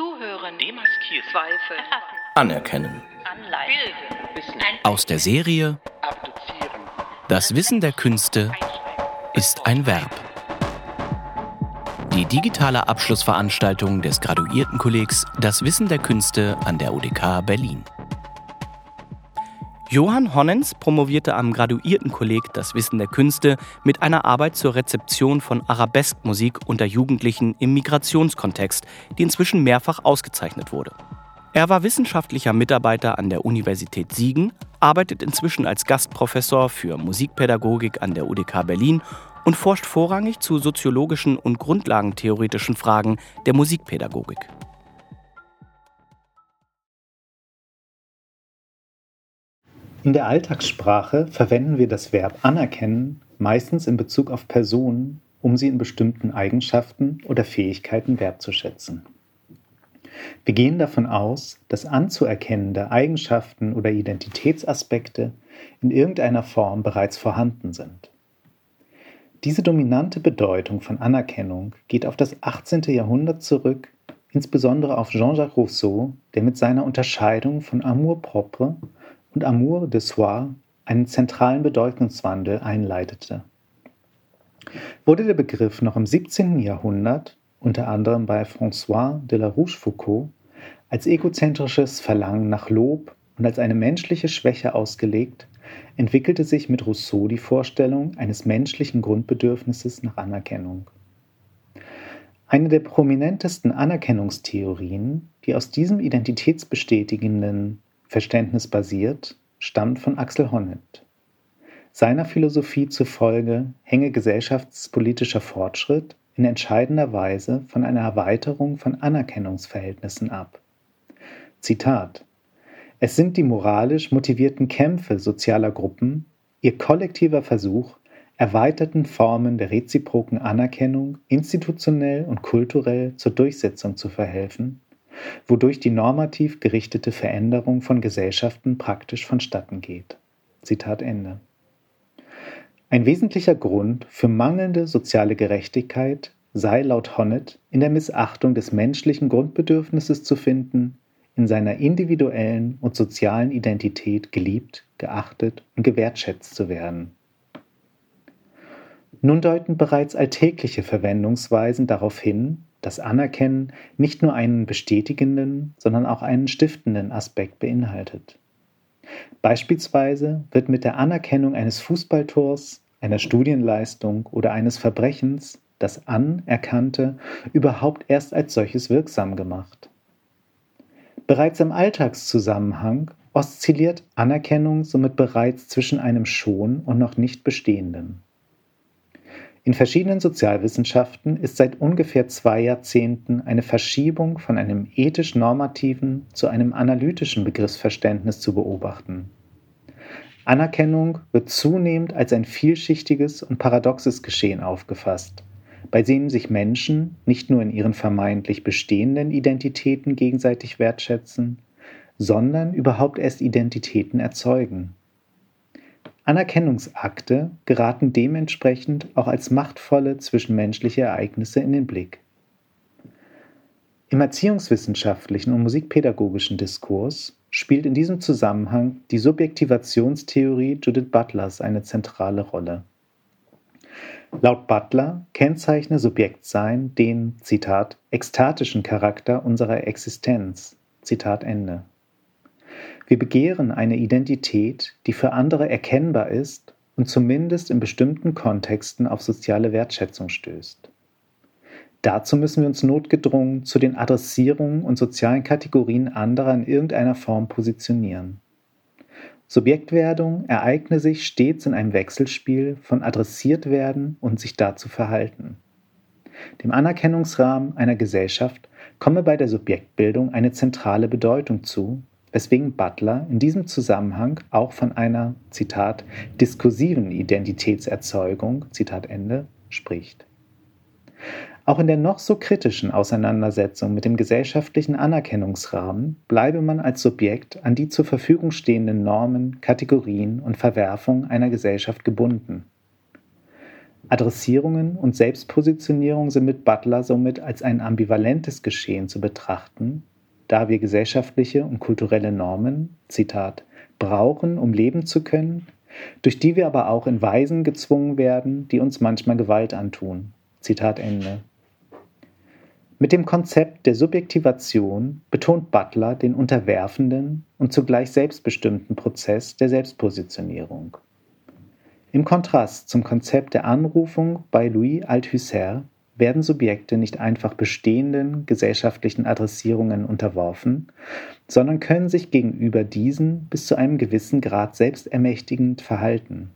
Zuhören. Demaskieren. Zweifel. Anerkennen. Anleihen. Aus der Serie Abduzieren. Das Wissen der Künste ist ein Verb. Die digitale Abschlussveranstaltung des Graduiertenkollegs Das Wissen der Künste an der UDK Berlin. Johann Honnens promovierte am Graduiertenkolleg Das Wissen der Künste mit einer Arbeit zur Rezeption von Arabeskmusik unter Jugendlichen im Migrationskontext, die inzwischen mehrfach ausgezeichnet wurde. Er war wissenschaftlicher Mitarbeiter an der Universität Siegen, arbeitet inzwischen als Gastprofessor für Musikpädagogik an der UDK Berlin und forscht vorrangig zu soziologischen und grundlagentheoretischen Fragen der Musikpädagogik. In der Alltagssprache verwenden wir das Verb anerkennen meistens in Bezug auf Personen, um sie in bestimmten Eigenschaften oder Fähigkeiten wertzuschätzen. Wir gehen davon aus, dass anzuerkennende Eigenschaften oder Identitätsaspekte in irgendeiner Form bereits vorhanden sind. Diese dominante Bedeutung von Anerkennung geht auf das 18. Jahrhundert zurück, insbesondere auf Jean-Jacques Rousseau, der mit seiner Unterscheidung von Amour propre und Amour de soi einen zentralen Bedeutungswandel einleitete. Wurde der Begriff noch im 17. Jahrhundert, unter anderem bei François de la Rochefoucauld, als egozentrisches Verlangen nach Lob und als eine menschliche Schwäche ausgelegt, entwickelte sich mit Rousseau die Vorstellung eines menschlichen Grundbedürfnisses nach Anerkennung. Eine der prominentesten Anerkennungstheorien, die aus diesem identitätsbestätigenden Verständnis basiert, stammt von Axel Honneth. Seiner Philosophie zufolge hänge gesellschaftspolitischer Fortschritt in entscheidender Weise von einer Erweiterung von Anerkennungsverhältnissen ab. Zitat Es sind die moralisch motivierten Kämpfe sozialer Gruppen, ihr kollektiver Versuch, erweiterten Formen der reziproken Anerkennung institutionell und kulturell zur Durchsetzung zu verhelfen, wodurch die normativ gerichtete Veränderung von Gesellschaften praktisch vonstatten geht. Zitat Ende. Ein wesentlicher Grund für mangelnde soziale Gerechtigkeit sei laut Honneth in der Missachtung des menschlichen Grundbedürfnisses zu finden, in seiner individuellen und sozialen Identität geliebt, geachtet und gewertschätzt zu werden. Nun deuten bereits alltägliche Verwendungsweisen darauf hin, das Anerkennen nicht nur einen bestätigenden, sondern auch einen stiftenden Aspekt beinhaltet. Beispielsweise wird mit der Anerkennung eines Fußballtors, einer Studienleistung oder eines Verbrechens das Anerkannte überhaupt erst als solches wirksam gemacht. Bereits im Alltagszusammenhang oszilliert Anerkennung somit bereits zwischen einem schon und noch nicht bestehenden. In verschiedenen Sozialwissenschaften ist seit ungefähr zwei Jahrzehnten eine Verschiebung von einem ethisch-normativen zu einem analytischen Begriffsverständnis zu beobachten. Anerkennung wird zunehmend als ein vielschichtiges und paradoxes Geschehen aufgefasst, bei dem sich Menschen nicht nur in ihren vermeintlich bestehenden Identitäten gegenseitig wertschätzen, sondern überhaupt erst Identitäten erzeugen. Anerkennungsakte geraten dementsprechend auch als machtvolle zwischenmenschliche Ereignisse in den Blick. Im erziehungswissenschaftlichen und musikpädagogischen Diskurs spielt in diesem Zusammenhang die Subjektivationstheorie Judith Butlers eine zentrale Rolle. Laut Butler kennzeichne Subjektsein den, Zitat, ekstatischen Charakter unserer Existenz. Zitat Ende. Wir begehren eine Identität, die für andere erkennbar ist und zumindest in bestimmten Kontexten auf soziale Wertschätzung stößt. Dazu müssen wir uns notgedrungen zu den Adressierungen und sozialen Kategorien anderer in irgendeiner Form positionieren. Subjektwerdung ereigne sich stets in einem Wechselspiel von adressiert werden und sich dazu verhalten. Dem Anerkennungsrahmen einer Gesellschaft komme bei der Subjektbildung eine zentrale Bedeutung zu, weswegen Butler in diesem Zusammenhang auch von einer, Zitat, diskursiven Identitätserzeugung, Zitat Ende, spricht. Auch in der noch so kritischen Auseinandersetzung mit dem gesellschaftlichen Anerkennungsrahmen bleibe man als Subjekt an die zur Verfügung stehenden Normen, Kategorien und Verwerfungen einer Gesellschaft gebunden. Adressierungen und Selbstpositionierung sind mit Butler somit als ein ambivalentes Geschehen zu betrachten, da wir gesellschaftliche und kulturelle Normen, Zitat, brauchen, um leben zu können, durch die wir aber auch in Weisen gezwungen werden, die uns manchmal Gewalt antun. Zitat Ende. Mit dem Konzept der Subjektivation betont Butler den unterwerfenden und zugleich selbstbestimmten Prozess der Selbstpositionierung. Im Kontrast zum Konzept der Anrufung bei Louis Althusser werden Subjekte nicht einfach bestehenden gesellschaftlichen Adressierungen unterworfen, sondern können sich gegenüber diesen bis zu einem gewissen Grad selbstermächtigend verhalten.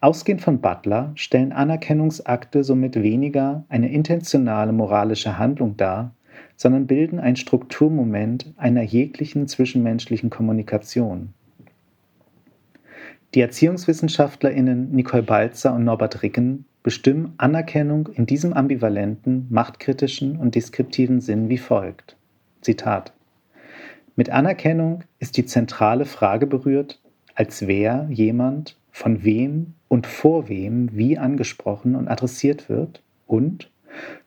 Ausgehend von Butler stellen Anerkennungsakte somit weniger eine intentionale moralische Handlung dar, sondern bilden ein Strukturmoment einer jeglichen zwischenmenschlichen Kommunikation. Die Erziehungswissenschaftlerinnen Nicole Balzer und Norbert Ricken bestimmen Anerkennung in diesem ambivalenten, machtkritischen und deskriptiven Sinn wie folgt. Zitat. Mit Anerkennung ist die zentrale Frage berührt, als wer jemand von wem und vor wem wie angesprochen und adressiert wird und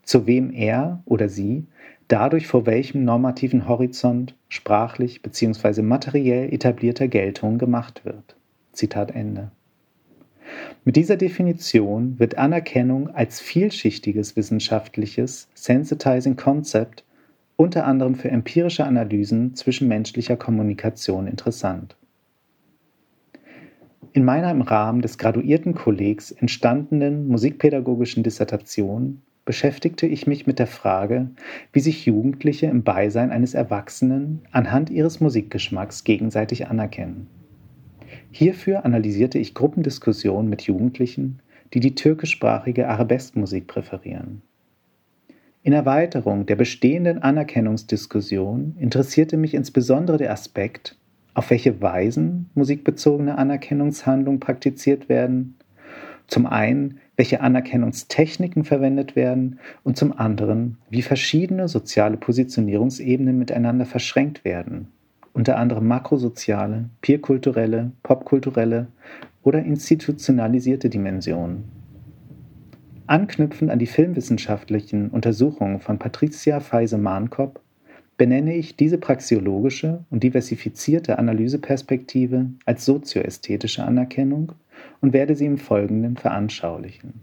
zu wem er oder sie dadurch vor welchem normativen Horizont sprachlich bzw. materiell etablierter Geltung gemacht wird. Zitat Ende. Mit dieser Definition wird Anerkennung als vielschichtiges wissenschaftliches Sensitizing Concept unter anderem für empirische Analysen zwischenmenschlicher Kommunikation interessant. In meiner im Rahmen des Graduiertenkollegs entstandenen musikpädagogischen Dissertation beschäftigte ich mich mit der Frage, wie sich Jugendliche im Beisein eines Erwachsenen anhand ihres Musikgeschmacks gegenseitig anerkennen. Hierfür analysierte ich Gruppendiskussionen mit Jugendlichen, die die türkischsprachige Arabeskmusik präferieren. In Erweiterung der bestehenden Anerkennungsdiskussion interessierte mich insbesondere der Aspekt, auf welche Weisen musikbezogene Anerkennungshandlungen praktiziert werden, zum einen, welche Anerkennungstechniken verwendet werden und zum anderen, wie verschiedene soziale Positionierungsebenen miteinander verschränkt werden unter anderem makrosoziale, peerkulturelle, popkulturelle oder institutionalisierte Dimensionen. Anknüpfend an die filmwissenschaftlichen Untersuchungen von Patricia Feise-Mahnkop benenne ich diese praxiologische und diversifizierte Analyseperspektive als sozioästhetische Anerkennung und werde sie im Folgenden veranschaulichen.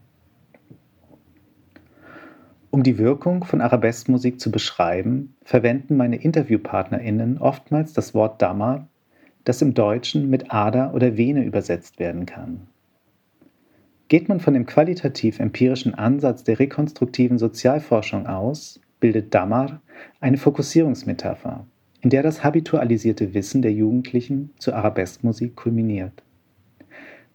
Um die Wirkung von Arabeskmusik zu beschreiben, verwenden meine InterviewpartnerInnen oftmals das Wort Damar, das im Deutschen mit Ader oder Vene übersetzt werden kann. Geht man von dem qualitativ-empirischen Ansatz der rekonstruktiven Sozialforschung aus, bildet Damar eine Fokussierungsmetapher, in der das habitualisierte Wissen der Jugendlichen zur Arabeskmusik kulminiert.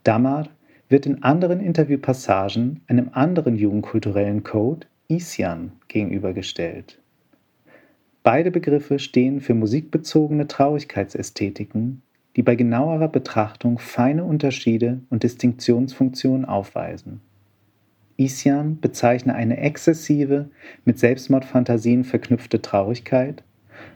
Damar wird in anderen Interviewpassagen einem anderen jugendkulturellen Code, Isyan gegenübergestellt. Beide Begriffe stehen für musikbezogene Traurigkeitsästhetiken, die bei genauerer Betrachtung feine Unterschiede und Distinktionsfunktionen aufweisen. Isyan bezeichne eine exzessive, mit Selbstmordfantasien verknüpfte Traurigkeit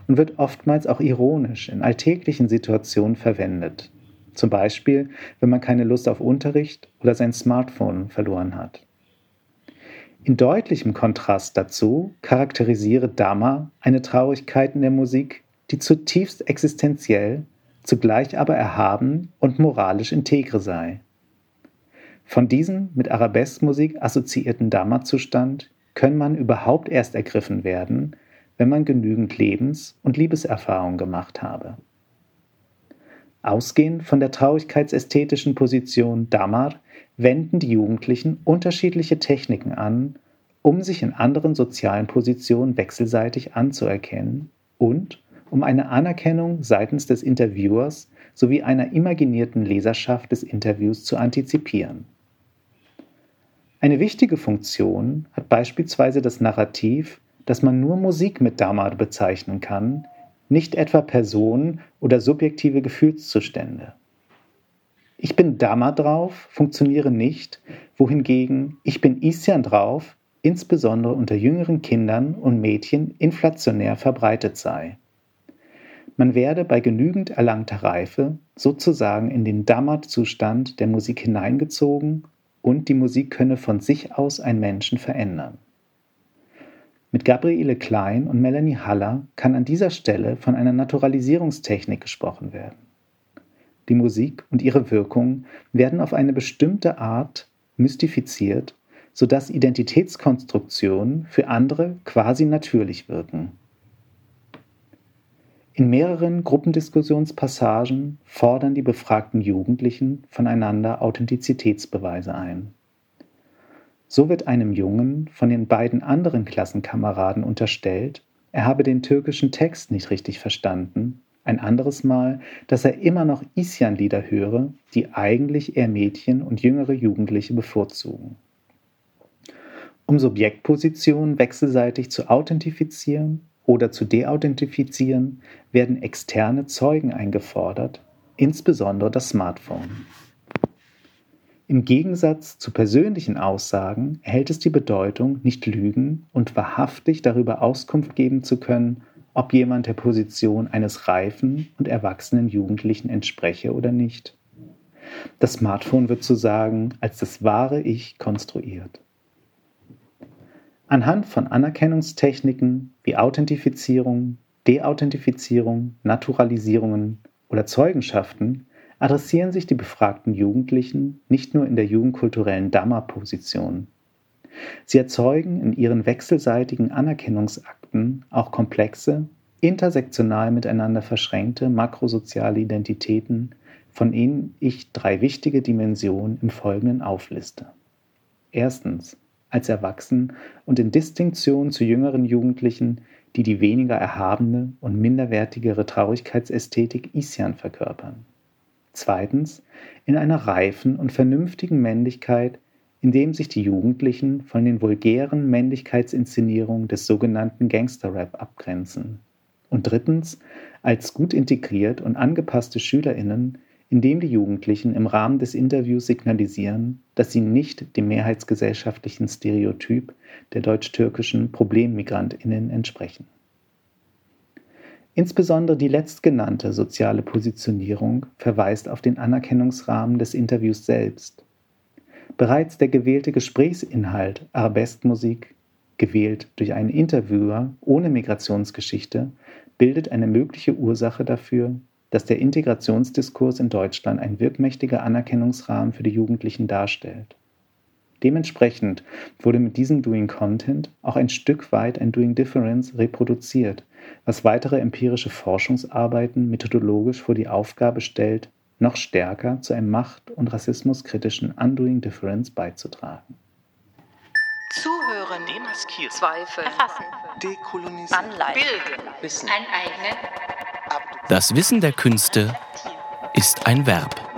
und wird oftmals auch ironisch in alltäglichen Situationen verwendet, zum Beispiel wenn man keine Lust auf Unterricht oder sein Smartphone verloren hat. In deutlichem Kontrast dazu charakterisiere Dama eine Traurigkeit in der Musik, die zutiefst existenziell, zugleich aber erhaben und moralisch integre sei. Von diesem mit Arabeskmusik assoziierten Dhamma-Zustand kann man überhaupt erst ergriffen werden, wenn man genügend Lebens- und Liebeserfahrung gemacht habe. Ausgehend von der traurigkeitsästhetischen Position Damar wenden die Jugendlichen unterschiedliche Techniken an, um sich in anderen sozialen Positionen wechselseitig anzuerkennen und um eine Anerkennung seitens des Interviewers sowie einer imaginierten Leserschaft des Interviews zu antizipieren. Eine wichtige Funktion hat beispielsweise das Narrativ, dass man nur Musik mit Damar bezeichnen kann, nicht etwa Personen oder subjektive Gefühlszustände. Ich bin Dama drauf funktioniere nicht, wohingegen ich bin Isyan drauf insbesondere unter jüngeren Kindern und Mädchen inflationär verbreitet sei. Man werde bei genügend erlangter Reife sozusagen in den Dammat-Zustand der Musik hineingezogen und die Musik könne von sich aus einen Menschen verändern. Mit Gabriele Klein und Melanie Haller kann an dieser Stelle von einer Naturalisierungstechnik gesprochen werden. Die Musik und ihre Wirkung werden auf eine bestimmte Art mystifiziert, sodass Identitätskonstruktionen für andere quasi natürlich wirken. In mehreren Gruppendiskussionspassagen fordern die befragten Jugendlichen voneinander Authentizitätsbeweise ein. So wird einem Jungen von den beiden anderen Klassenkameraden unterstellt, er habe den türkischen Text nicht richtig verstanden, ein anderes Mal, dass er immer noch Isyan-Lieder höre, die eigentlich eher Mädchen und jüngere Jugendliche bevorzugen. Um Subjektpositionen wechselseitig zu authentifizieren oder zu deauthentifizieren, werden externe Zeugen eingefordert, insbesondere das Smartphone. Im Gegensatz zu persönlichen Aussagen erhält es die Bedeutung, nicht lügen und wahrhaftig darüber Auskunft geben zu können, ob jemand der Position eines reifen und erwachsenen Jugendlichen entspreche oder nicht. Das Smartphone wird sozusagen als das wahre Ich konstruiert. Anhand von Anerkennungstechniken wie Authentifizierung, Deauthentifizierung, Naturalisierungen oder Zeugenschaften adressieren sich die befragten Jugendlichen nicht nur in der jugendkulturellen Dhamma-Position. Sie erzeugen in ihren wechselseitigen Anerkennungsakten auch komplexe, intersektional miteinander verschränkte makrosoziale Identitäten, von denen ich drei wichtige Dimensionen im Folgenden aufliste. Erstens, als Erwachsen und in Distinktion zu jüngeren Jugendlichen, die die weniger erhabene und minderwertigere Traurigkeitsästhetik Isyan verkörpern. Zweitens in einer reifen und vernünftigen Männlichkeit, indem sich die Jugendlichen von den vulgären Männlichkeitsinszenierungen des sogenannten Gangsterrap abgrenzen. Und drittens als gut integriert und angepasste SchülerInnen, indem die Jugendlichen im Rahmen des Interviews signalisieren, dass sie nicht dem mehrheitsgesellschaftlichen Stereotyp der deutsch-türkischen ProblemmigrantInnen entsprechen. Insbesondere die letztgenannte soziale Positionierung verweist auf den Anerkennungsrahmen des Interviews selbst. Bereits der gewählte Gesprächsinhalt Arabeskmusik, gewählt durch einen Interviewer ohne Migrationsgeschichte, bildet eine mögliche Ursache dafür, dass der Integrationsdiskurs in Deutschland ein wirkmächtiger Anerkennungsrahmen für die Jugendlichen darstellt. Dementsprechend wurde mit diesem Doing Content auch ein Stück weit ein Doing Difference reproduziert, was weitere empirische Forschungsarbeiten methodologisch vor die Aufgabe stellt, noch stärker zu einem macht- und rassismuskritischen Undoing Difference beizutragen. Zuhören, demaskieren, Zweifel, erfassen, dekolonisieren, anleiten, bilden, Wissen, aneignen. Das Wissen der Künste ist ein Verb.